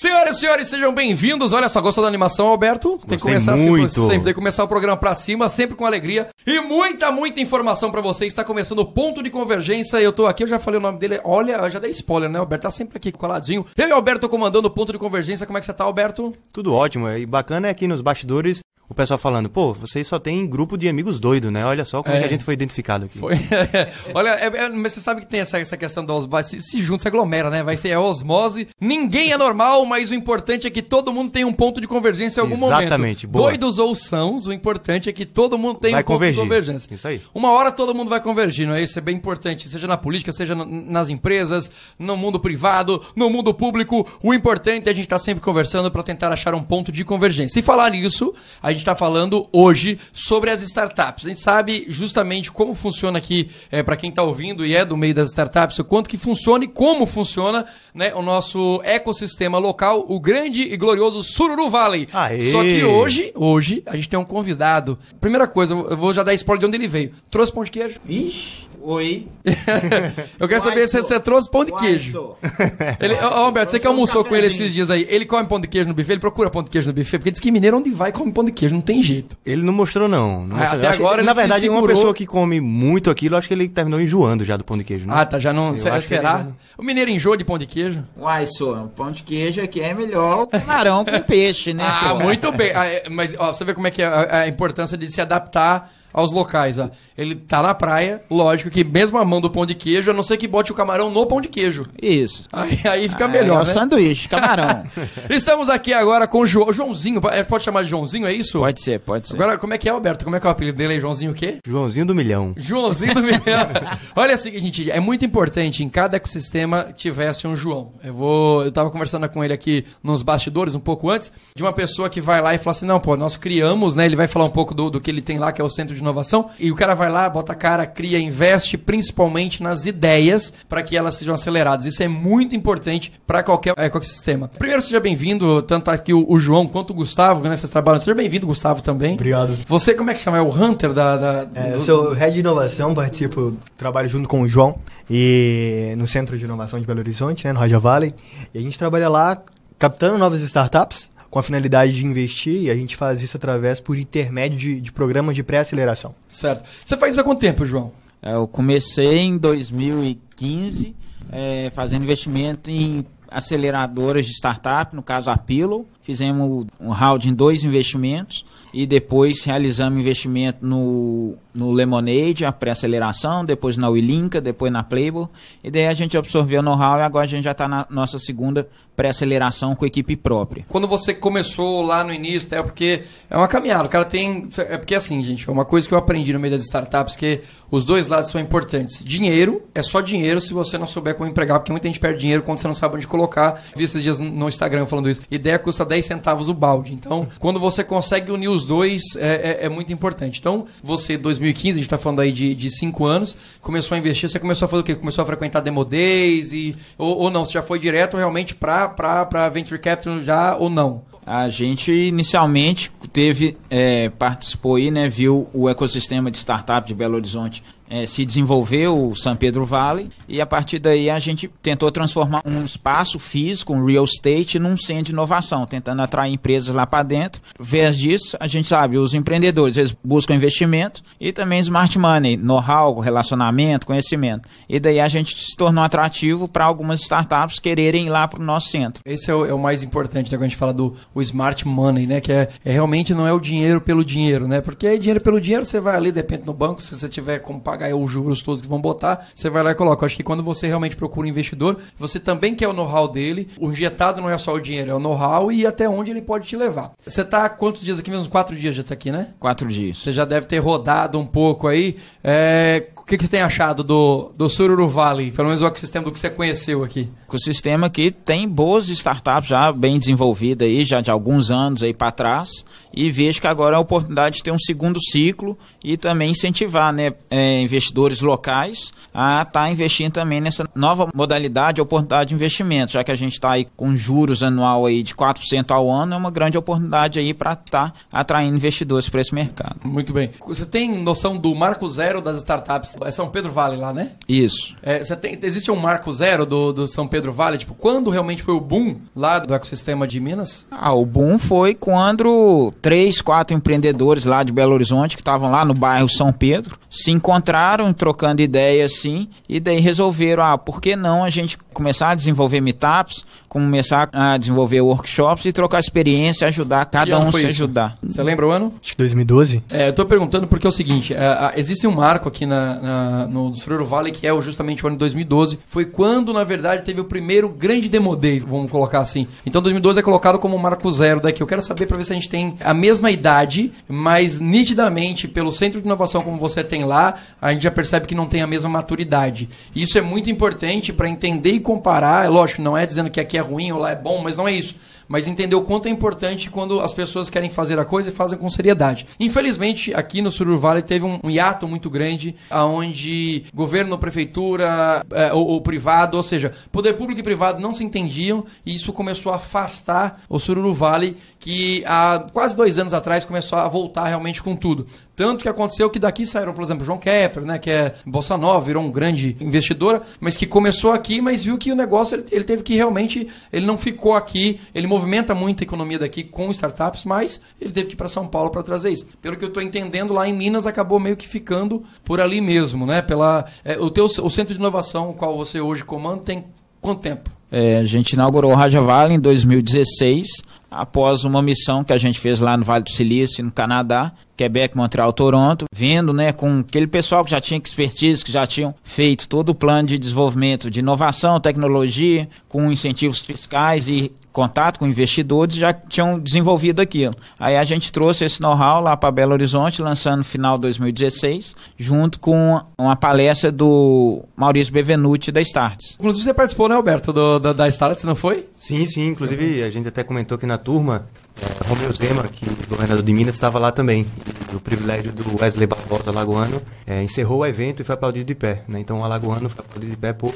Senhoras e senhores, sejam bem-vindos. Olha só, gostou da animação, Alberto? Tem que começar assim, muito. sempre, tem que começar o programa pra cima, sempre com alegria e muita, muita informação pra você. Está começando o ponto de convergência. Eu tô aqui, eu já falei o nome dele. Olha, eu já dei spoiler, né? O Alberto tá sempre aqui coladinho. Eu e o Alberto comandando o ponto de convergência. Como é que você tá, Alberto? Tudo ótimo. E bacana é aqui nos bastidores o pessoal falando, pô, vocês só tem grupo de amigos doidos, né? Olha só como é. É. que a gente foi identificado aqui. Foi. Olha, é- é- mas você sabe que tem essa, essa questão da osmose. Se, se junta, se aglomera, né? Vai ser a osmose. Ninguém é normal, mas o importante é que todo mundo tem um ponto de convergência em algum Exatamente, momento. boa. Doidos ou sãos, o importante é que todo mundo tem Vai um ponto convergir. de convergência. Isso aí. Uma hora todo mundo vai convergir, não é? Isso é bem importante. Seja na política, seja na- nas empresas, no mundo privado, no mundo público. O importante é a gente estar sempre conversando para tentar achar um ponto de convergência. E falar nisso, a gente está falando hoje sobre as startups. A gente sabe justamente como funciona aqui, é, para quem está ouvindo e é do meio das startups, o quanto que funciona e como funciona né, o nosso ecossistema local, o grande e glorioso Sururu Valley. Aê! Só que hoje, hoje, a gente tem um convidado. Primeira coisa, eu vou já dar spoiler de onde ele veio. Trouxe pão de queijo? Ixi, oi. Eu quero saber se sou. você trouxe pão de queijo. sou. Ele, sou. Alberto, você que Trouxe um almoçou com ele esses dias aí, ele come pão de queijo no buffet, ele procura pão de queijo no buffet, porque diz que mineiro onde vai come pão de queijo, não tem jeito. Ele não mostrou, não. Não Ah, mostrou. até acho que- agora ele Na se verdade, uma segurou. pessoa que come muito aquilo, acho que ele terminou enjoando já do pão de queijo, né? Ah, tá, já não. Se- será? ele- O mineiro enjoa de pão de queijo? Uai, sou. O pão de queijo aqui é melhor o camarão com peixe, né? Ah, pô? muito bem. Ah, é, mas ó, você vê como é que é a, a importância de se adaptar aos locais. Ó. Ele tá na praia, lógico que mesmo amando o pão de queijo, a não ser que bote o camarão no pão de queijo. Isso. Aí, aí fica Ah, melhor, É o né? sanduíche, camarão. Estamos aqui agora com o João, Joãozinho. É, Pode chamar de Joãozinho, é isso? pode ser, pode ser. Agora, como é que é, Alberto? Como é que é o apelido dele aí? Joãozinho o quê? Joãozinho do Milhão. Joãozinho do Milhão. Olha assim, gente, é muito importante em cada ecossistema tivesse um João. Eu vou, eu tava conversando com ele aqui nos bastidores um pouco antes, de uma pessoa que vai lá e fala assim: "Não, pô, nós criamos, né? Ele vai falar um pouco do, do que ele tem lá, que é o centro de inovação, e o cara vai lá, bota a cara, cria, investe principalmente nas ideias para que elas sejam aceleradas. Isso é muito importante para qualquer ecossistema. Primeiro, seja bem-vindo, tanto aqui o, o João quanto o Gustavo, né? Vocês trabalham. Seja bem-vindo, Gustavo, também. Obrigado. Você, como é que chama? É o Hunter da. da- É, eu do- sou head de inovação, participo, trabalho junto com o João e no Centro de Inovação de Belo Horizonte, né, no Raja Valley. E a gente trabalha lá captando novas startups com a finalidade de investir e a gente faz isso através por intermédio de, de programas de pré-aceleração. Certo. Você faz isso há quanto tempo, João? É, Eu comecei em 2015 é, fazendo investimento em aceleradoras de startup, no caso a Pillow. Fizemos um round em dois investimentos e depois realizamos investimento no, no Lemonade, a pré-aceleração, depois na Willinka, depois na Playboy. E daí a gente absorveu o know-how e agora a gente já está na nossa segunda pré-aceleração com equipe própria. Quando você começou lá no início, é porque é uma caminhada. O cara tem. É porque assim, gente, é uma coisa que eu aprendi no meio das startups, que os dois lados são importantes. Dinheiro é só dinheiro se você não souber como empregar, porque muita gente perde dinheiro quando você não sabe onde colocar. Vi esses dias no Instagram falando isso. Ideia custa 10 centavos o balde. Então, quando você consegue unir os dois, é, é- é muito importante. Então, você, 2015, a gente tá falando aí de, de 5 anos, começou a investir, você começou a fazer o quê? Começou a frequentar Demo Days e, ou, ou não? Você já foi direto realmente para Venture Capital já ou não? A gente inicialmente teve, é, participou aí, né, viu o ecossistema de startup de Belo Horizonte é, se desenvolver, o São Pedro Valley, e a partir daí a gente tentou transformar um espaço físico, um real estate, num centro de inovação, tentando atrair empresas lá para dentro. Vez disso, a gente sabe, os empreendedores, eles buscam investimento e também smart money, know-how, relacionamento, conhecimento. E daí a gente se tornou atrativo para algumas startups quererem ir lá para o nosso centro. Esse é o, é o mais importante, né, quando a gente fala do smart money, né? Que é, é realmente não é o dinheiro pelo dinheiro, né? Porque aí dinheiro pelo dinheiro, você vai ali, de repente, no banco, se você tiver como pagar os juros todos que vão botar, você vai lá e coloca. Eu acho que quando você realmente procura um investidor, você também quer o know-how dele. O injetado não é só o dinheiro, é o know-how e até onde ele pode te levar. Você tá há quantos dias aqui? Mesmo quatro dias já tá aqui, né? Quatro dias. Você já deve ter rodado um pouco aí. É, que, que você tem achado do, do Sururu Valley? Pelo menos o ecossistema do que você conheceu aqui. ecossistema que tem boas startups já bem desenvolvidas aí, já de alguns anos aí para trás, e vejo que agora é a oportunidade de ter um segundo ciclo e também incentivar né, é, investidores locais a estar investindo também nessa nova modalidade, oportunidade de investimento, já que a gente está aí com juros anual aí de 4% ao ano, é uma grande oportunidade aí para estar atraindo investidores para esse mercado. Muito bem. Você tem noção do marco zero das startups É São Pedro Vale lá, né? Isso. É, você tem, existe um marco zero do, do São Pedro Vale? Tipo, quando realmente foi o boom lá do ecossistema de Minas? Ah, o boom foi quando três, quatro empreendedores lá de Belo Horizonte, que estavam lá no bairro São Pedro, se encontraram trocando ideias assim, e daí resolveram, ah, por que não a gente começar a desenvolver meetups, começar a desenvolver workshops e trocar experiência, ajudar cada um se isso? ajudar. Você lembra o ano? Acho que 2012. É, eu tô perguntando porque é o seguinte, é, existe um marco aqui na, na- no Sururu Valley que é justamente o ano de 2012. Foi quando, na verdade, teve o primeiro grande demodei, vamos colocar assim. Então 2012 é colocado como marco zero daqui. Eu quero saber para ver se a gente tem a mesma idade, mas nitidamente, pelo centro de inovação como você tem lá, a gente já percebe que não tem a mesma maturidade. E isso é muito importante para entender e comparar. É lógico, não é dizendo que aqui é ruim ou lá é bom, mas não é isso mas entender o quanto é importante quando as pessoas querem fazer a coisa e fazem com seriedade. Infelizmente, aqui no Surur Valley teve um, um hiato muito grande, onde governo, prefeitura, eh, o, o privado, ou seja, poder público e privado não se entendiam e isso começou a afastar o Sururu Valley, que há quase dois anos atrás começou a voltar realmente com tudo. Tanto que aconteceu que daqui saíram, por exemplo, João Kepler, né, que é Bolsa Nova, virou um grande investidora, mas que começou aqui, mas viu que o negócio ele, ele teve que realmente, ele não ficou aqui, ele movimenta muito a economia daqui com startups, mas ele teve que ir para São Paulo para trazer isso. Pelo que eu estou entendendo, lá em Minas acabou meio que ficando por ali mesmo, né? Pela é, o teu o centro de inovação, o qual você hoje comanda, tem quanto tempo? É, a gente inaugurou o Raja Valley em 2016, após uma missão que a gente fez lá no Vale do Silício, no Canadá, Quebec, Montreal, Toronto, vendo, né, com aquele pessoal que já tinha expertise, que já tinham feito todo o plano de desenvolvimento de inovação, tecnologia, com incentivos fiscais e contato com investidores, já tinham desenvolvido aquilo. Aí a gente trouxe esse know-how lá para Belo Horizonte, lançando no final de 2016, junto com uma palestra do Maurício Bevenuti da Starts. Inclusive você participou, né, Alberto, do, da, da Startups, não foi? Sim, sim. Inclusive, a gente até comentou que na turma, é, Romeu Zema, que governador de Minas, estava lá também. E o privilégio do Wesley Barbosa, alagoano, é, encerrou o evento e foi aplaudido de pé. Né? Então, o alagoano foi aplaudido de pé por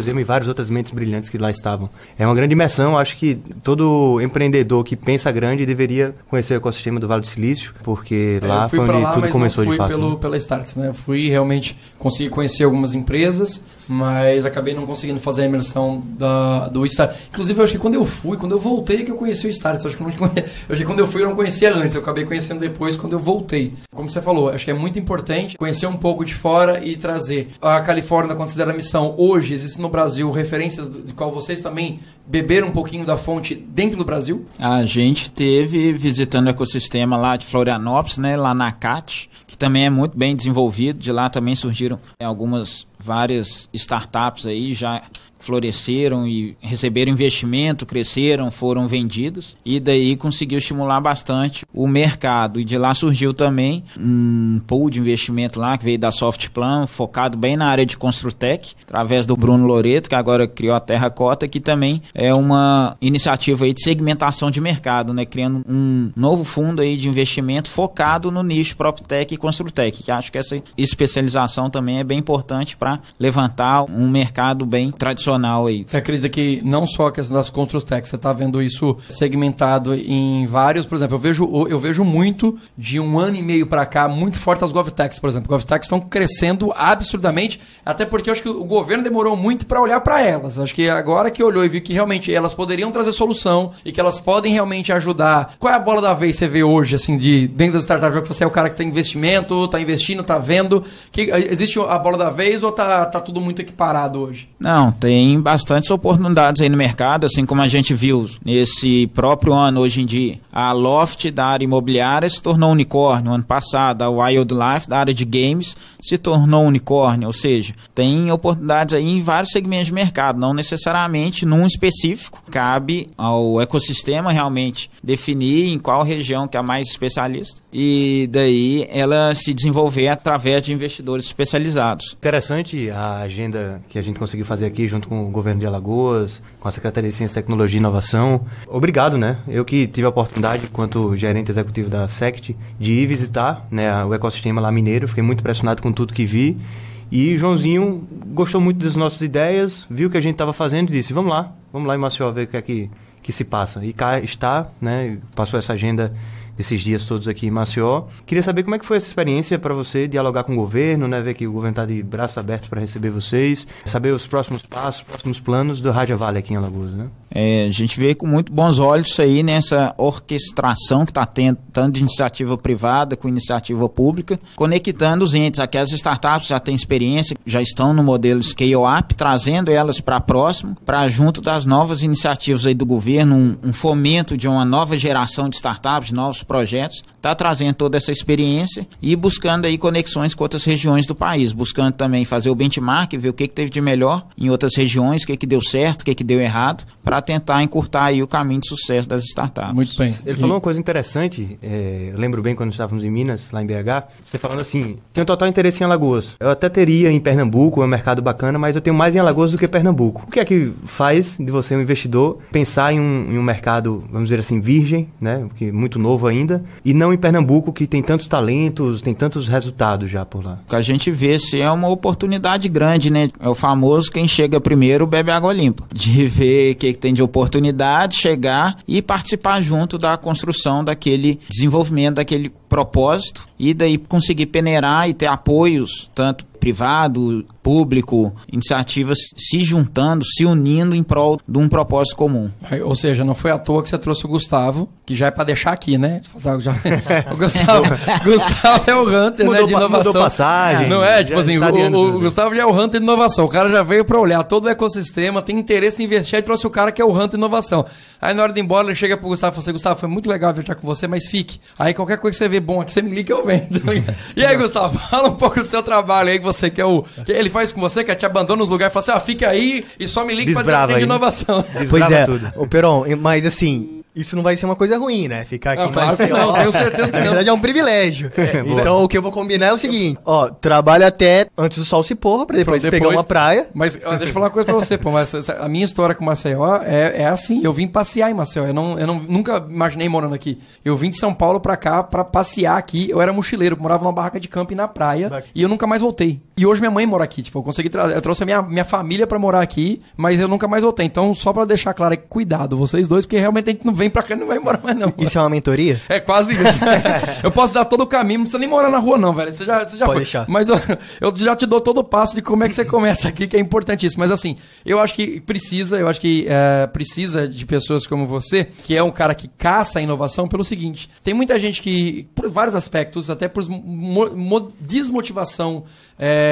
Zema e várias outras mentes brilhantes que lá estavam. É uma grande imersão. Acho que todo empreendedor que pensa grande deveria conhecer o ecossistema do Vale do Silício, porque É, lá eu fui foi onde lá, tudo mas começou fui de fato. Pelo, né? Pela Starts, né? Eu fui realmente consegui conhecer algumas empresas, mas acabei não conseguindo fazer a imersão da, do Start. Inclusive, eu acho que quando eu fui, quando eu voltei, que eu conheci o Start. Eu acho que, eu não conhe... eu que quando eu fui, eu não conhecia antes. Eu acabei conhecendo depois quando eu voltei. Como você falou, acho que é muito importante conhecer um pouco de fora e trazer. A Califórnia considera a missão hoje, existe no Brasil referências de qual vocês também beberam um pouquinho da fonte dentro do Brasil? A gente teve visitando o ecossistema lá de Florianópolis, né, lá na CAT, que também é muito bem desenvolvido. De lá também surgiram é, algumas várias startups aí já floresceram e receberam investimento, cresceram, foram vendidos e daí conseguiu estimular bastante o mercado. E de lá surgiu também um pool de investimento lá que veio da Softplan, focado bem na área de Construtec, através do Bruno Loreto, que agora criou a Terracota, que também é uma iniciativa aí de segmentação de mercado, né, criando um novo fundo aí de investimento focado no nicho PropTech e Construtec, que acho que essa especialização também é bem importante para levantar um mercado bem tradicional aí. Você acredita que não só a questão das Construtech, você está vendo isso segmentado em vários, por exemplo, eu vejo, eu vejo muito de um ano e meio para cá, muito forte as GovTechs, por exemplo. GovTechs estão crescendo absurdamente, até porque eu acho que o governo demorou muito para olhar para elas. Acho que agora que olhou e viu que realmente elas poderiam trazer solução e que elas podem realmente ajudar. Qual é a bola da vez que você vê hoje, assim, de dentro das startups? Você é o cara que tem investimento, está investindo, está vendo. Que, existe a bola da vez ou tá, tá tudo muito equiparado hoje? Não, tem bastantes oportunidades aí no mercado, assim como a gente viu nesse próprio ano, hoje em dia. A Loft da área imobiliária se tornou unicórnio. Ano passado, a Wildlife da área de games se tornou unicórnio. Ou seja, tem oportunidades aí em vários segmentos de mercado, não necessariamente num específico. Cabe ao ecossistema realmente definir em qual região que é mais especialista e daí ela se desenvolver através de investidores especializados. Interessante a agenda que a gente conseguiu fazer aqui junto com o governo de Alagoas, com a Secretaria de Ciência, Tecnologia e Inovação. Obrigado, né? Eu que tive a oportunidade, enquanto gerente executivo da SECT, de ir visitar né, o ecossistema lá mineiro. Fiquei muito impressionado com tudo que vi. E Joãozinho gostou muito das nossas ideias, viu o que a gente estava fazendo e disse: vamos lá, vamos lá em Maceió ver o que é que, que se passa. E cá está, né? Passou essa agenda desses dias todos aqui em Maceió. Queria saber como é que foi essa experiência para você dialogar com o governo, né? Ver que o governo está de braços abertos para receber vocês, saber os próximos passos, os próximos planos do Raja Vale aqui em Alagoas, né? É, a gente vê com muito bons olhos isso aí nessa orquestração que está tendo, tanto de iniciativa privada com iniciativa pública, conectando os entes. Aqui as startups já têm experiência, já estão no modelo scale-up, trazendo elas para próximo, para junto das novas iniciativas aí do governo, um, um, fomento de uma nova geração de startups, de novos projetos, está trazendo toda essa experiência e buscando aí conexões com outras regiões do país, buscando também fazer o benchmark, ver o que, que teve de melhor em outras regiões, o que, que deu certo, o que, que deu errado, para tentar encurtar aí o caminho de sucesso das startups. Muito bem. Ele falou uma coisa interessante, é, eu lembro bem quando estávamos em Minas, lá em BH, você falando assim, tem um total interesse em Alagoas. Eu até teria em Pernambuco, é um mercado bacana, mas eu tenho mais em Alagoas do que Pernambuco. O que é que faz de você, um investidor, pensar em um, em um mercado, vamos dizer assim, virgem, né, que é muito novo ainda, e não em Pernambuco, que tem tantos talentos, tem tantos resultados já por lá? O que a gente vê se é uma oportunidade grande, né? É o famoso quem chega primeiro bebe água limpa. De ver o que, que tem de oportunidade, chegar e participar junto da construção daquele desenvolvimento, daquele propósito e daí conseguir peneirar e ter apoios, tanto privado, público, iniciativas se juntando, se unindo em prol de um propósito comum. Ou seja, não foi à toa que você trouxe o Gustavo, que já é para deixar aqui, né? Já... o Gustavo, Gustavo é o Hunter mudou, né, de inovação. Mudou passagem. Não é? Tipo assim, tá o, o, Gustavo já é o Hunter de inovação. O cara já veio para olhar todo o ecossistema, tem interesse em investir e trouxe o cara que é o Hunter de inovação. Aí na hora de ir embora, ele chega pro Gustavo e fala assim, Gustavo, foi muito legal viajar com você, mas fique. Aí qualquer coisa que você vê bom aqui, você me liga que eu vendo. e aí, Gustavo, fala um pouco do seu trabalho aí, que você quer o... Que ele faz com você, que te abandona nos lugares e fala assim, ah, fica aí e só me liga para de inovação. Pois é, tudo. o Peron, mas assim, isso não vai ser uma coisa ruim, né? Ficar aqui não, claro que não, tenho certeza que Na verdade é um privilégio. É, então o que eu vou combinar é o seguinte: ó, trabalha até antes do sol se pôr, pra depois, depois pegar uma praia. Mas ó, deixa eu falar uma coisa pra você, pô, mas a minha história com Maceió é, é assim, eu vim passear em Maceió, eu, não, eu não, nunca imaginei morando aqui. Eu vim de São Paulo pra cá pra passear aqui, eu era mochileiro, morava numa barraca de camping na praia Daqui. e eu nunca mais voltei. E hoje minha mãe mora aqui, tipo, eu consegui trazer, eu trouxe a minha, minha família pra morar aqui, mas eu nunca mais voltei. Então, só pra deixar claro, cuidado, vocês dois, porque realmente a gente não vem pra cá e não vai morar mais não. Isso é uma mentoria? É quase isso. eu posso dar todo o caminho, não precisa nem morar na rua não, velho. Você já, você já Pode foi. deixar. Mas eu, eu, já te dou todo o passo de como é que você começa aqui, que é importantíssimo. Mas assim, eu acho que precisa, eu acho que é, precisa de pessoas como você, que é um cara que caça a inovação pelo seguinte, tem muita gente que, por vários aspectos, até por desmotivação é,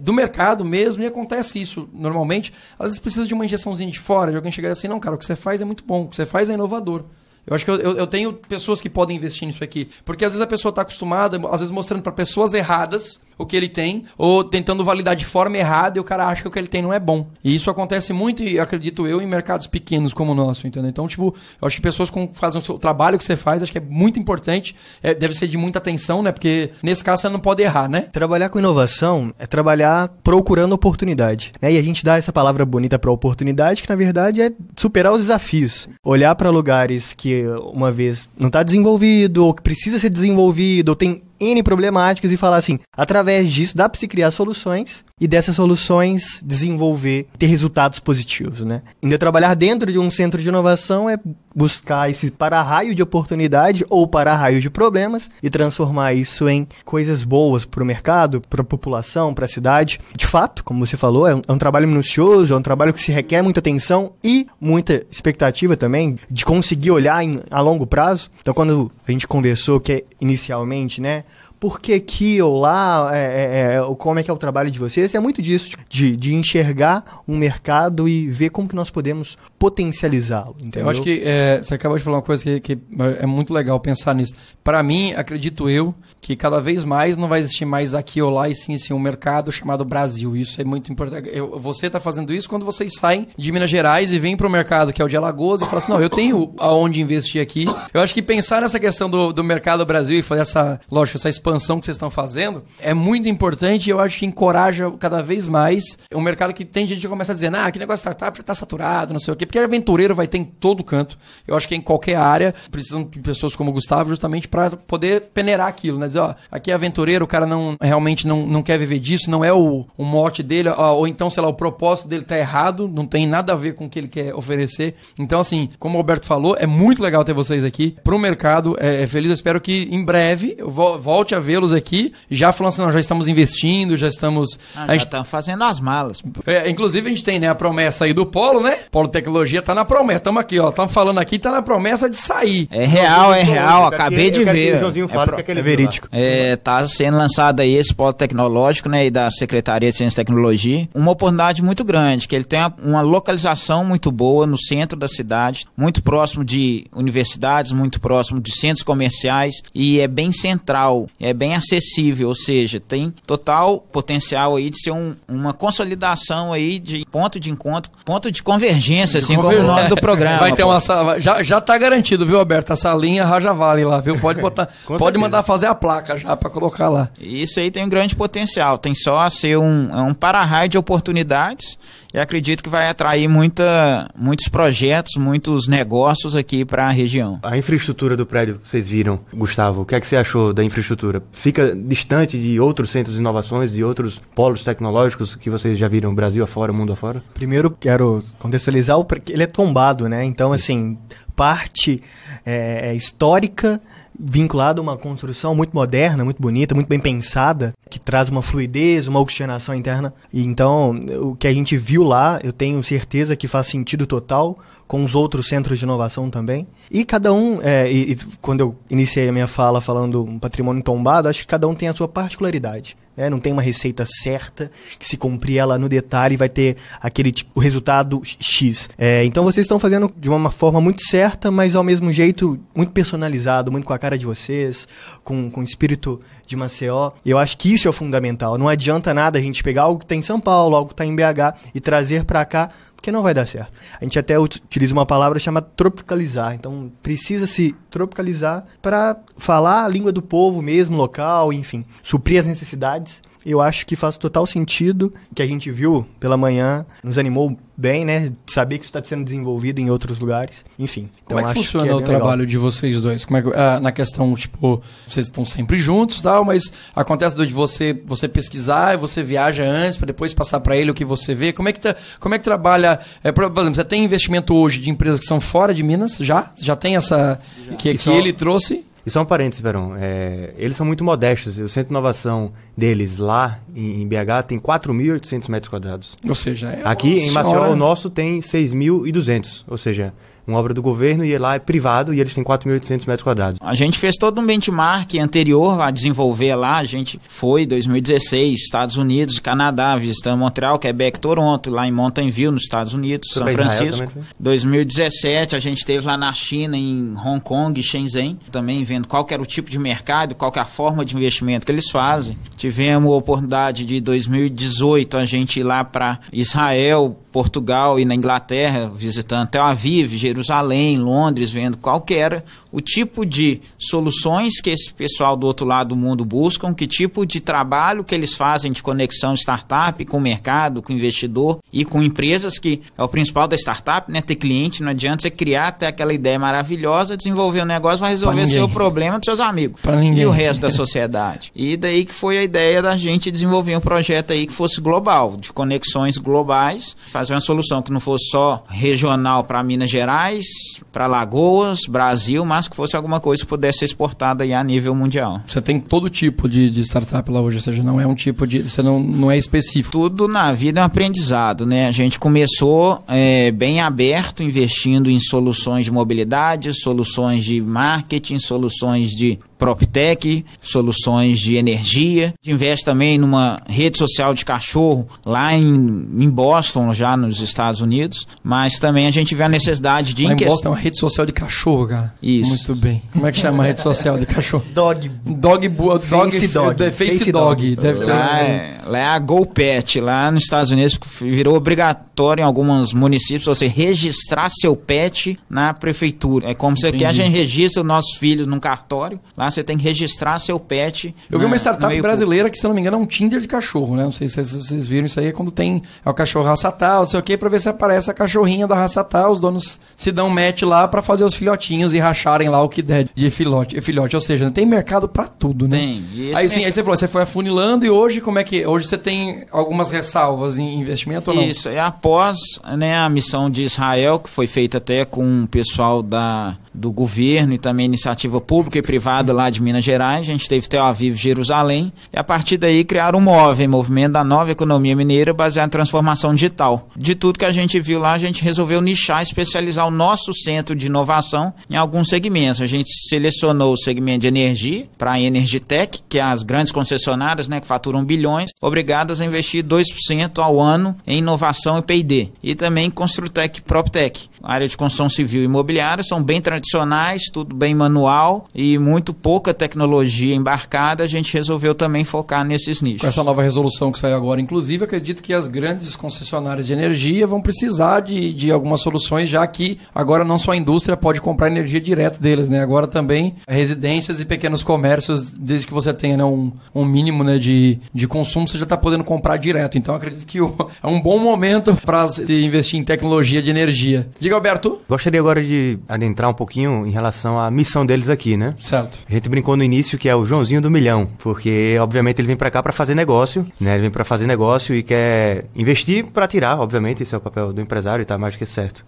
do mercado mesmo, e acontece isso normalmente, às vezes precisa de uma injeçãozinha de fora, de alguém chegar assim, não, cara, o que você faz é muito bom, o que você faz é inovador. Eu acho que eu, eu, eu, tenho pessoas que podem investir nisso aqui. Porque às vezes a pessoa está acostumada, às vezes mostrando para pessoas erradas o que ele tem, ou tentando validar de forma errada e o cara acha que o que ele tem não é bom. E isso acontece muito, e acredito eu, em mercados pequenos como o nosso, entendeu? Então, tipo, eu acho que pessoas que fazem o trabalho que você faz, acho que é muito importante, é, deve ser de muita atenção, né? Porque nesse caso você não pode errar, né? Trabalhar com inovação é trabalhar procurando oportunidade. Né? E a gente dá essa palavra bonita para oportunidade, que na verdade é superar os desafios. Olhar para lugares que uma vez não está desenvolvido, ou que precisa ser desenvolvido, ou tem N problemáticas e falar assim, através disso dá para se criar soluções e dessas soluções desenvolver, ter resultados positivos, né? Ainda trabalhar dentro de um centro de inovação é buscar esse para-raio de oportunidade ou para-raio de problemas e transformar isso em coisas boas para o mercado, para a população, para a cidade. De fato, como você falou, é um, é um, trabalho minucioso, é um trabalho que se requer muita atenção e muita expectativa também de conseguir olhar em, a longo prazo. Então, quando a gente conversou que é inicialmente, né, por que aqui ou lá, é, é, é como é que é o trabalho de vocês. É muito disso, de, de enxergar um mercado e ver como que nós podemos potencializá-lo. Eu acho que é, você acabou de falar uma coisa que, que é muito legal pensar nisso. Para mim, acredito eu, que cada vez mais não vai existir mais aqui ou lá, e sim, sim um mercado chamado Brasil. Isso é muito importante. Eu, você está fazendo isso quando vocês saem de Minas Gerais e vêm para o mercado, que é o de Alagoas, e falam assim, não, eu tenho aonde investir aqui. Eu acho que pensar nessa questão do, do mercado Brasil e fazer essa, lógico, essa expansão que vocês estão fazendo é muito importante e eu acho que encoraja cada vez mais um mercado que tem gente que começa a dizer, ah, que negócio de startup já está saturado, não sei o quê, porque aventureiro vai ter em todo canto. Eu acho que em qualquer área precisam de pessoas como o Gustavo justamente para poder peneirar aquilo, né? Dizer, ó, aqui é aventureiro, o cara não realmente não, não quer viver disso, não é o, o mote dele, ó, ou então, sei lá, o propósito dele tá errado, não tem nada a ver com o que ele quer oferecer. Então, assim, como o Alberto falou, é muito legal ter vocês aqui. Pro mercado, é, é, feliz. Eu espero que em breve eu volte vê-los aqui, já falando assim, não, já estamos investindo, já estamos... Ah, a já gente... estamos fazendo as malas. É, inclusive a gente tem né, a promessa aí do Polo, né? Polo Tecnologia tá na promessa. Estamos aqui, ó. Estamos falando aqui, tá na promessa de sair. É real, é real. Acabei de ver. Que fala, é, pro... é verídico. É, tá sendo lançado aí esse Polo Tecnológico, né? E da Secretaria de Ciência e Tecnologia. Uma oportunidade muito grande, que ele tem uma localização muito boa no centro da cidade, muito próximo de universidades, muito próximo de centros comerciais e é bem central, é bem acessível, ou seja, tem total potencial aí de ser um, uma consolidação aí de ponto de encontro, ponto de convergência, assim como o nome do programa. Vai ter uma já já tá garantido, viu, Alberto? Essa linha Raja Vale lá, viu? Pode botar, pode mandar fazer a placa já para colocar lá. Isso aí tem um grande potencial, tem só a ser um, é um para-raio de oportunidades e acredito que vai atrair muita, muitos projetos, muitos negócios aqui para a região. A infraestrutura do prédio que vocês viram, Gustavo, o que é que você achou da infraestrutura? Fica distante de outros centros de inovações e outros polos tecnológicos que vocês já viram Brasil afora, mundo afora? Primeiro, quero contextualizar, ele é tombado, né? Então, assim, parte é, é histórica vinculado a uma construção muito moderna, muito bonita, muito bem pensada, que traz uma fluidez, uma oxigenação interna. E então, o que a gente viu lá, eu tenho certeza que faz sentido total com os outros centros de inovação também. E cada um, é, e, e, quando eu iniciei a minha fala falando um patrimônio tombado, acho que cada um tem a sua particularidade. Né? Não tem uma receita certa que se cumprir ela no detalhe vai ter aquele tipo, resultado X. É, então vocês estão fazendo de uma forma muito certa, mas ao mesmo jeito muito personalizado, muito com a cara de vocês, com, com o espírito de Maceió. Eu acho que isso é o fundamental. Não adianta nada a gente pegar algo que está em São Paulo, algo que está em BH e trazer para cá, porque não vai dar certo. A gente até utiliza uma palavra chamada tropicalizar. Então precisa se tropicalizar para falar a língua do povo mesmo, local, enfim, suprir as necessidades eu acho que faz total sentido que a gente viu pela manhã, nos animou bem, né? Saber que isso está sendo desenvolvido em outros lugares. Enfim. Como então é que funciona que é o trabalho legal. de vocês dois? Como é que, ah, na questão, tipo, vocês estão sempre juntos tal, mas acontece de você, você pesquisar e você viaja antes para depois passar para ele o que você vê. Como é que, tá, como é que trabalha? É, por exemplo, você tem investimento hoje de empresas que são fora de Minas? Já? Já tem essa. Já. Que, que só... ele trouxe? E só um parênteses, Verão. É, eles são muito modestos. O centro de inovação deles lá em, em BH tem 4.800 metros quadrados. Ou seja, é Aqui em Maceió, o nosso tem 6.200. Ou seja, uma obra do governo e lá é privado e eles têm 4.800 metros quadrados. A gente fez todo um benchmark anterior a desenvolver lá. A gente foi em 2016, Estados Unidos, Canadá, visitando Montreal, Quebec, Toronto, lá em Mountain View, nos Estados Unidos, São Francisco. 2017 a gente esteve lá na China, em Hong Kong, Shenzhen, também vendo qual era o tipo de mercado, qual é a forma de investimento que eles fazem. Tivemos a oportunidade de 2018 a gente ir lá para Israel, Portugal e na Inglaterra, visitando Tel Aviv, Jerusalém, Londres, vendo qual que era o tipo de soluções que esse pessoal do outro lado do mundo buscam, que tipo de trabalho que eles fazem de conexão startup com o mercado, com o investidor e com empresas, que é o principal da startup, né? Ter cliente, não adianta você criar, ter aquela ideia maravilhosa, desenvolver um negócio, vai resolver seu problema dos seus amigos e o resto da sociedade. E daí que foi a ideia da gente desenvolver um projeto aí que fosse global, de conexões globais, fazer uma solução que não fosse só regional para Minas Gerais, para Lagoas, Brasil, mas que fosse alguma coisa que pudesse ser exportada a nível mundial. Você tem todo tipo de, de startup lá hoje, ou seja, não é um tipo de. Você não, não é específico. Tudo na vida é um aprendizado, né? A gente começou é, bem aberto, investindo em soluções de mobilidade, soluções de marketing, soluções de PropTech, soluções de energia. A gente investe também numa rede social de cachorro lá em, em Boston, já nos Estados Unidos. Mas também a gente vê a necessidade de. Lá em Boston é uma rede social de cachorro, cara. Isso. Muito bem. Como é que chama a rede social de cachorro? Dog. Dog. Dog Face Dog. Face, face Dog. Deve lá, é, lá é a GoPet. Lá nos Estados Unidos virou obrigatório em alguns municípios você registrar seu pet na prefeitura. É como você quer, a gente registra os nossos filhos num cartório. Lá você tem que registrar seu pet. Eu na, vi uma startup brasileira que, se não me engano, é um Tinder de cachorro, né? Não sei se vocês viram isso aí. É quando tem é o cachorro raça tal, não sei o quê, pra ver se aparece a cachorrinha da raça tal. Os donos se dão match lá para fazer os filhotinhos e racharem lá o que der de filhote. filhote. Ou seja, tem mercado para tudo, né? Tem. Aí sim, aí você falou, você foi afunilando e hoje como é que. Hoje você tem algumas ressalvas em investimento ou não? Isso, é após né, a missão de Israel, que foi feita até com o pessoal da do governo e também iniciativa pública e privada lá de Minas Gerais. A gente teve Tel Aviv, Jerusalém, e a partir daí criaram o MOVE, Movimento da Nova Economia Mineira, baseado em transformação digital. De tudo que a gente viu lá, a gente resolveu nichar, especializar o nosso centro de inovação em alguns segmentos. A gente selecionou o segmento de energia para a Energy Tech, que é as grandes concessionárias, né, que faturam bilhões, obrigadas a investir 2% ao ano em inovação e P&D. E também Construtec PropTech. Área de construção civil e imobiliária são bem tradicionais, tudo bem manual e muito pouca tecnologia embarcada. A gente resolveu também focar nesses nichos. Com essa nova resolução que saiu agora, inclusive, acredito que as grandes concessionárias de energia vão precisar de, de algumas soluções, já que agora não só a indústria pode comprar energia direto deles, né? Agora também residências e pequenos comércios, desde que você tenha né, um, um mínimo né, de, de consumo, você já está podendo comprar direto. Então acredito que o, é um bom momento para se investir em tecnologia de energia. Diga, Alberto. Gostaria agora de adentrar um pouquinho em relação à missão deles aqui, né? Certo. A gente brincou no início que é o Joãozinho do Milhão, porque obviamente ele vem para cá para fazer negócio, né? Ele vem para fazer negócio e quer investir para tirar, obviamente, esse é o papel do empresário e tá mais que certo.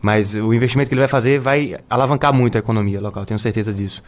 Mas o investimento que ele vai fazer vai alavancar muito a economia local, tenho certeza disso.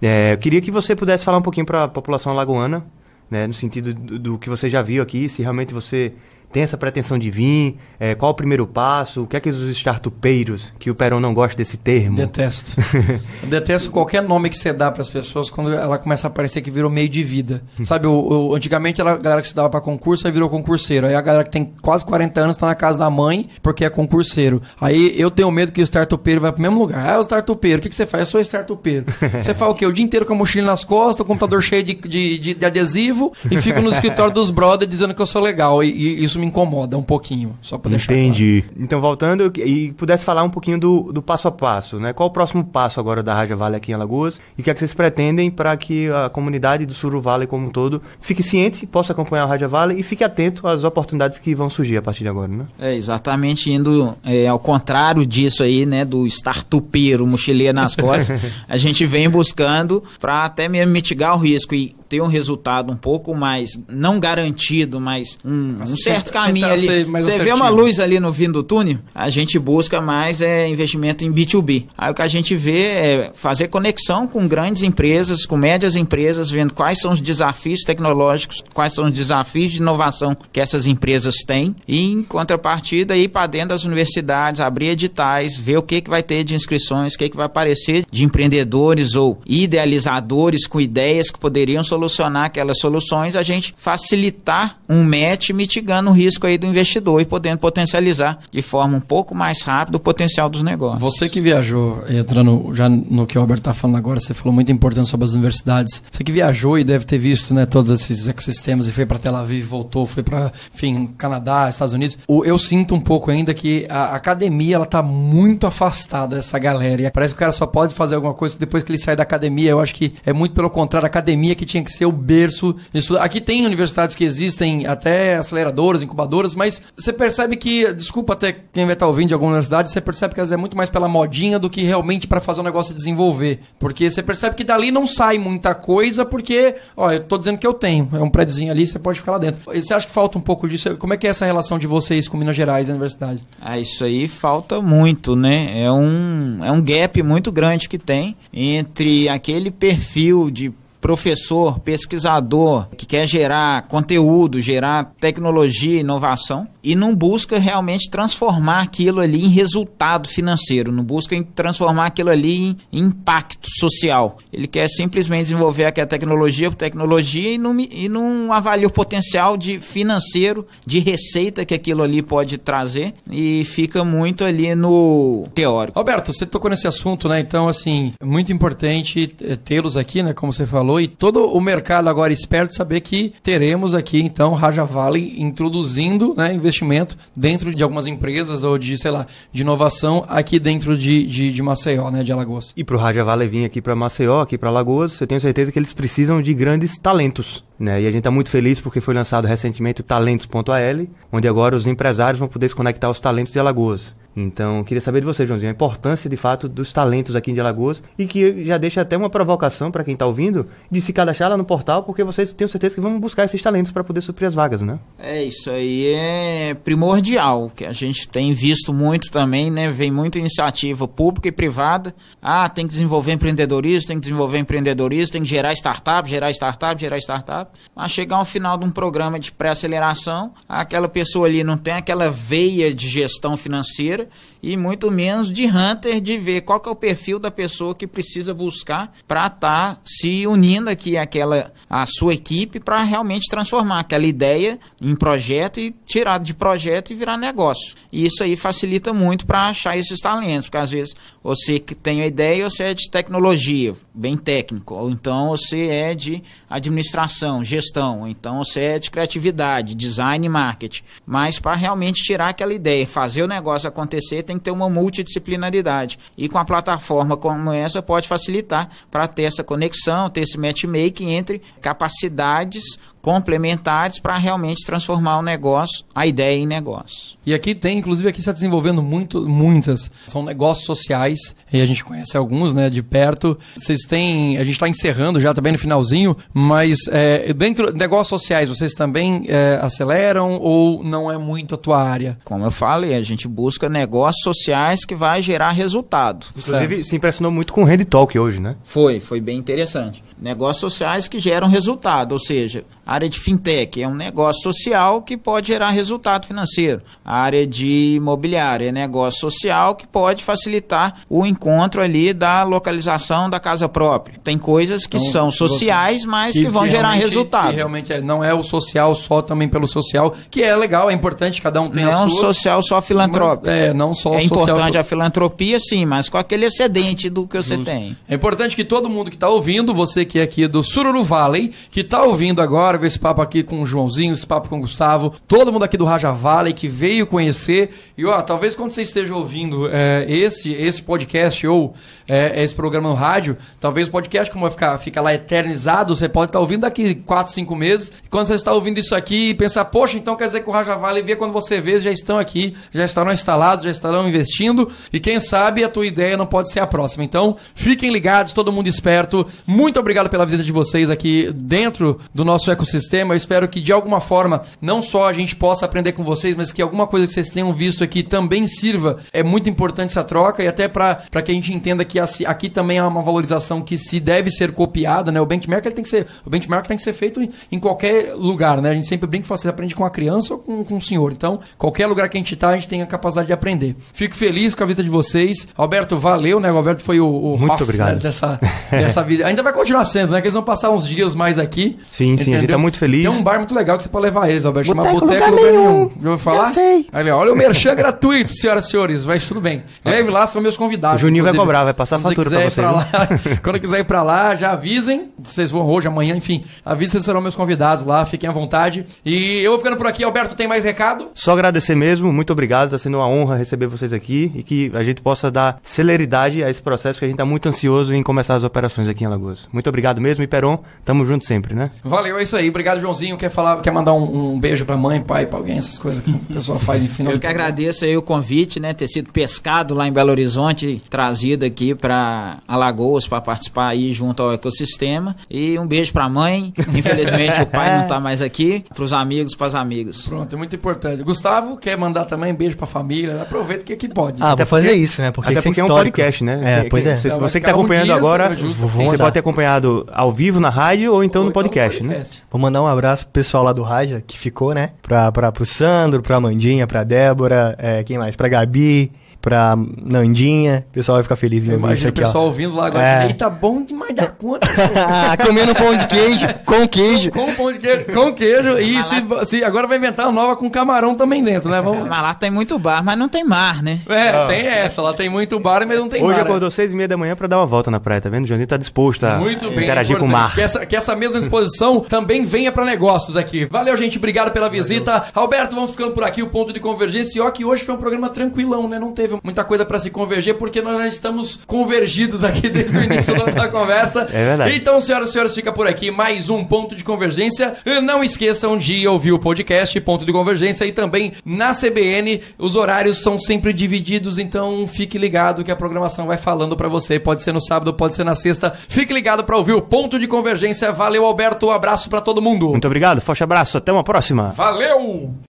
É, eu queria que você pudesse falar um pouquinho para a população alagoana, né, no sentido do, do, que você já viu aqui, se realmente você tem essa pretensão de vir? É, qual o primeiro passo? O que é que os startupeiros, que o Perón não gosta desse termo? Detesto. Detesto qualquer nome que você dá para as pessoas quando ela começa a parecer que virou meio de vida. Sabe, o, antigamente a galera que se dava para concurso aí virou concurseiro. Aí a galera que tem quase 40 anos está na casa da mãe porque é concurseiro. Aí eu tenho medo que o startupeiro vai para o mesmo lugar. Ah, o startupeiro, o que, que você faz? Eu sou startupeiro. você faz o quê? O dia inteiro com a mochila nas costas, o computador cheio de, de, de, de adesivo e fico no escritório dos brothers dizendo que eu sou legal. E, e isso me incomoda um pouquinho, só para deixar Entendi. Claro. Então, voltando, e pudesse falar um pouquinho do, do passo a passo, né? Qual o próximo passo agora da Raja Vale aqui em Alagoas? E o que é que vocês pretendem para que a comunidade do Suru Vale como um todo fique ciente, possa acompanhar a Raja Vale e fique atento às oportunidades que vão surgir a partir de agora, né? É, exatamente, indo é, ao contrário disso aí, né, do startupeiro, mochileiro nas costas, a gente vem buscando para até mesmo mitigar o risco e ter um resultado um pouco mais, não garantido, mas um, um certo caminho ali. Você vê uma luz ali no fim do túnel, a gente busca mais é, investimento em B2B. Aí o que a gente vê é fazer conexão com grandes empresas, com médias empresas, vendo quais são os desafios tecnológicos, quais são os desafios de inovação que essas empresas têm e, em contrapartida, ir para dentro das universidades, abrir editais, ver o que, que vai ter de inscrições, o que, que vai aparecer de empreendedores ou idealizadores com ideias que poderiam solucionar solucionar aquelas soluções, a gente facilitar um match mitigando o risco aí do investidor e podendo potencializar de forma um pouco mais rápida o potencial dos negócios. Você que viajou, entrando já no que o Albert está falando agora, você falou muito importante sobre as universidades. Você que viajou e deve ter visto né, todos esses ecossistemas e foi para Tel Aviv, voltou, foi para, enfim, Canadá, Estados Unidos. Eu sinto um pouco ainda que a academia ela tá muito afastada dessa galera. E parece que o cara só pode fazer alguma coisa depois que ele sai da academia. Eu acho que é muito pelo contrário, a academia que tinha que que ser o berço. Aqui tem universidades que existem, até aceleradoras, incubadoras, mas você percebe que, desculpa até quem vai estar ouvindo de alguma universidade, você percebe que às vezes é muito mais pela modinha do que realmente para fazer o negócio desenvolver. Porque você percebe que dali não sai muita coisa, porque, ó, eu tô dizendo que eu tenho. É um prédiozinho ali, você pode ficar lá dentro. Você acha que falta um pouco disso? Como é que é essa relação de vocês com Minas Gerais e a universidade? Ah, isso aí falta muito, né? É um, é um gap muito grande que tem entre aquele perfil de professor, pesquisador que quer gerar conteúdo, gerar tecnologia, inovação e não busca realmente transformar aquilo ali em resultado financeiro, não busca transformar aquilo ali em impacto social. Ele quer simplesmente desenvolver aquela tecnologia por tecnologia e não, e não avalia o potencial de financeiro, de receita que aquilo ali pode trazer e fica muito ali no teórico. Alberto, você tocou nesse assunto, né? Então, assim, é muito importante eh, tê-los aqui, né? Como você falou, e todo o mercado agora esperto saber que teremos aqui, então, Raja Valley introduzindo, né? investimento dentro de algumas empresas ou de, sei lá, de inovação aqui dentro de, de, de Maceió, né, de Alagoas. E para o Raja Vale vir aqui para Maceió, aqui para Alagoas, eu tenho certeza que eles precisam de grandes talentos. Né? E a gente está muito feliz porque foi lançado recentemente o Talentos.al, onde agora os empresários vão poder se conectar aos talentos de Alagoas. Então, queria saber de você, Joãozinho, a importância de fato dos talentos aqui de Alagoas e que já deixa até uma provocação para quem está ouvindo de se cadastrar lá no portal, porque vocês têm certeza que vão buscar esses talentos para poder suprir as vagas, né? É, isso aí é primordial, que a gente tem visto muito também, né? Vem muita iniciativa pública e privada. Ah, tem que desenvolver empreendedorismo, tem que desenvolver empreendedorismo, tem que gerar startup, gerar startup, gerar startup. Mas chegar ao final de um programa de pré-aceleração, aquela pessoa ali não tem aquela veia de gestão financeira e muito menos de hunter de ver qual que é o perfil da pessoa que precisa buscar para estar tá se unindo aqui àquela a sua equipe para realmente transformar aquela ideia em projeto e tirar de projeto e virar negócio. E isso aí facilita muito para achar esses talentos, porque às vezes você que tem a ideia, você é de tecnologia, bem técnico, ou então você é de administração, gestão, ou então você é de criatividade, design e marketing. Mas para realmente tirar aquela ideia, fazer o negócio acontecer, tem que ter uma multidisciplinaridade. E com a plataforma como essa pode facilitar para ter essa conexão, ter esse matchmaking entre capacidades complementares para realmente transformar o negócio, a ideia em negócio. E aqui tem, inclusive, aqui está desenvolvendo muito, muitas. São negócios sociais, e a gente conhece alguns, né, de perto. Vocês têm, a gente está encerrando já também no finalzinho, mas é, dentro de negócios sociais, vocês também é, aceleram ou não é muito a tua área? Como eu falei, a gente busca negócios sociais que vai gerar resultado. Inclusive, certo. se impressionou muito com o Rede Talk hoje, né? Foi, foi bem interessante. Negócios sociais que geram resultado, ou seja, a área de fintech é um negócio social que pode gerar resultado financeiro. A área de imobiliária é negócio social que pode facilitar o encontro ali da localização da casa própria. Tem coisas que então, são sociais, mas que, que vão gerar resultado. Que realmente é, não é o social só também pelo social, que é legal, é importante, cada um tem não a sua. Não social só filantrópico. é, não só É importante a filantropia, sim, mas com aquele excedente do que Justo. você tem. É importante que todo mundo que está ouvindo, você que é aqui do Sururu Valley, que está ouvindo agora, esse papo aqui com o Joãozinho, esse papo com o Gustavo, todo mundo aqui do Raja Valley que veio conhecer. E ó, talvez quando você esteja ouvindo é, esse, esse podcast ou é, esse programa no rádio, talvez o podcast, como vai ficar fica lá eternizado, você pode estar tá ouvindo daqui 4, 5 meses. Quando você está ouvindo isso aqui e pensar, poxa, então quer dizer que o Raja Valley vê quando você vê, já estão aqui, já estarão instalados, já estarão investindo. E quem sabe a tua ideia não pode ser a próxima. Então, fiquem ligados, todo mundo esperto. Muito obrigado pela visita de vocês aqui dentro do nosso ecossistema ecossistema. Eu espero que de alguma forma, não só a gente possa aprender com vocês, mas que alguma coisa que vocês tenham visto aqui também sirva. É muito importante essa troca e até para que a gente entenda que aqui também há uma valorização que se deve ser copiada, né? O benchmark ele tem que ser, o benchmark tem que ser feito em, em qualquer lugar, né? A gente sempre brinca que você aprende com a criança ou com, com o senhor. Então, qualquer lugar que a gente está, a gente tem a capacidade de aprender. Fico feliz com a visita de vocês. Alberto, valeu, né? O Alberto foi o, o muito host, obrigado. Né? dessa, dessa visita. Ainda vai continuar sendo, né? Que eles vão passar uns dias mais aqui. Sim, sim, a gente tá muito feliz. Tem um bar muito legal que você pode levar eles, Alberto. Chama Boteco Lugar Nenhum. Já ouviu falar? Eu sei. Aí, olha o merchan gratuito, senhoras e senhores. Mas tudo bem. Leve lá, são meus convidados. O Juninho vai cobrar, vai passar a fatura pra você. Pra lá, quando quiser ir pra lá, já avisem. Vocês vão hoje, amanhã, enfim. Avisem, vocês serão meus convidados lá. Fiquem à vontade. E eu vou ficando por aqui. Alberto, tem mais recado? Só agradecer mesmo. Muito obrigado. Tá sendo uma honra receber vocês aqui e que a gente possa dar celeridade a esse processo que a gente tá muito ansioso em começar as operações aqui em Alagoas. Muito obrigado mesmo. E Peron, tamo junto sempre, né? Valeu, é isso aí. Obrigado, Joãozinho. Quer falar, quer mandar um, um beijo pra mãe, pai, pra alguém, essas coisas que a pessoa faz em final. Eu que agradeço aí o convite, né? Ter sido pescado lá em Belo Horizonte, trazido aqui para Alagoas para participar aí junto ao ecossistema. E um beijo pra mãe. Infelizmente o pai não tá mais aqui. Pros amigos, pras amigas. Pronto, é muito importante. Gustavo, quer mandar também um beijo pra família? Aproveita que aqui pode. Ah, vou fazer isso, né? Porque, até porque é um podcast, né? É, pois é. Você, você que tá acompanhando um agora, você pode ter acompanhado ao vivo na rádio ou então ou no podcast, então no podcast. né? Vou mandar um abraço pro pessoal lá do Raja que ficou, né? Pra, pra, pro Sandro, pra Mandinha, pra Débora, é, quem mais? Pra Gabi, pra Nandinha. O pessoal vai ficar feliz em ouvir isso aqui, o pessoal ó. ouvindo lá agora. É. Eita, bom demais da conta. Comendo pão de queijo com queijo. Com, com pão de queijo, com queijo. E se, se, agora vai inventar uma nova com camarão também dentro, né? Vamos... Mas lá tem muito bar, mas não tem mar, né? É, ah. tem essa. Lá tem muito bar, mas não tem Hoje mar. Hoje acordou é. seis e meia da manhã pra dar uma volta na praia, tá vendo? O Joãozinho tá disposto a muito bem, interagir com o mar. Que essa, que essa mesma exposição também venha pra negócios aqui. Valeu, gente. Obrigado pela visita. Valeu. Alberto, vamos ficando por aqui, o ponto de convergência. E ó, que hoje foi um programa tranquilão, né? Não teve teve muita coisa para se converger, porque nós já estamos convergidos aqui desde o início da conversa. É verdade. Então, senhoras e senhores, fica por aqui mais um ponto de convergência. Não esqueçam de ouvir o podcast Ponto de Convergência e também na CBN. Os horários são sempre divididos, então fique ligado que a programação vai falando para você. Pode ser no sábado, pode ser na sexta. Fique ligado para ouvir o Ponto de Convergência. Valeu, Alberto. Um abraço para todo mundo. Muito obrigado, forte abraço, até uma próxima. Valeu!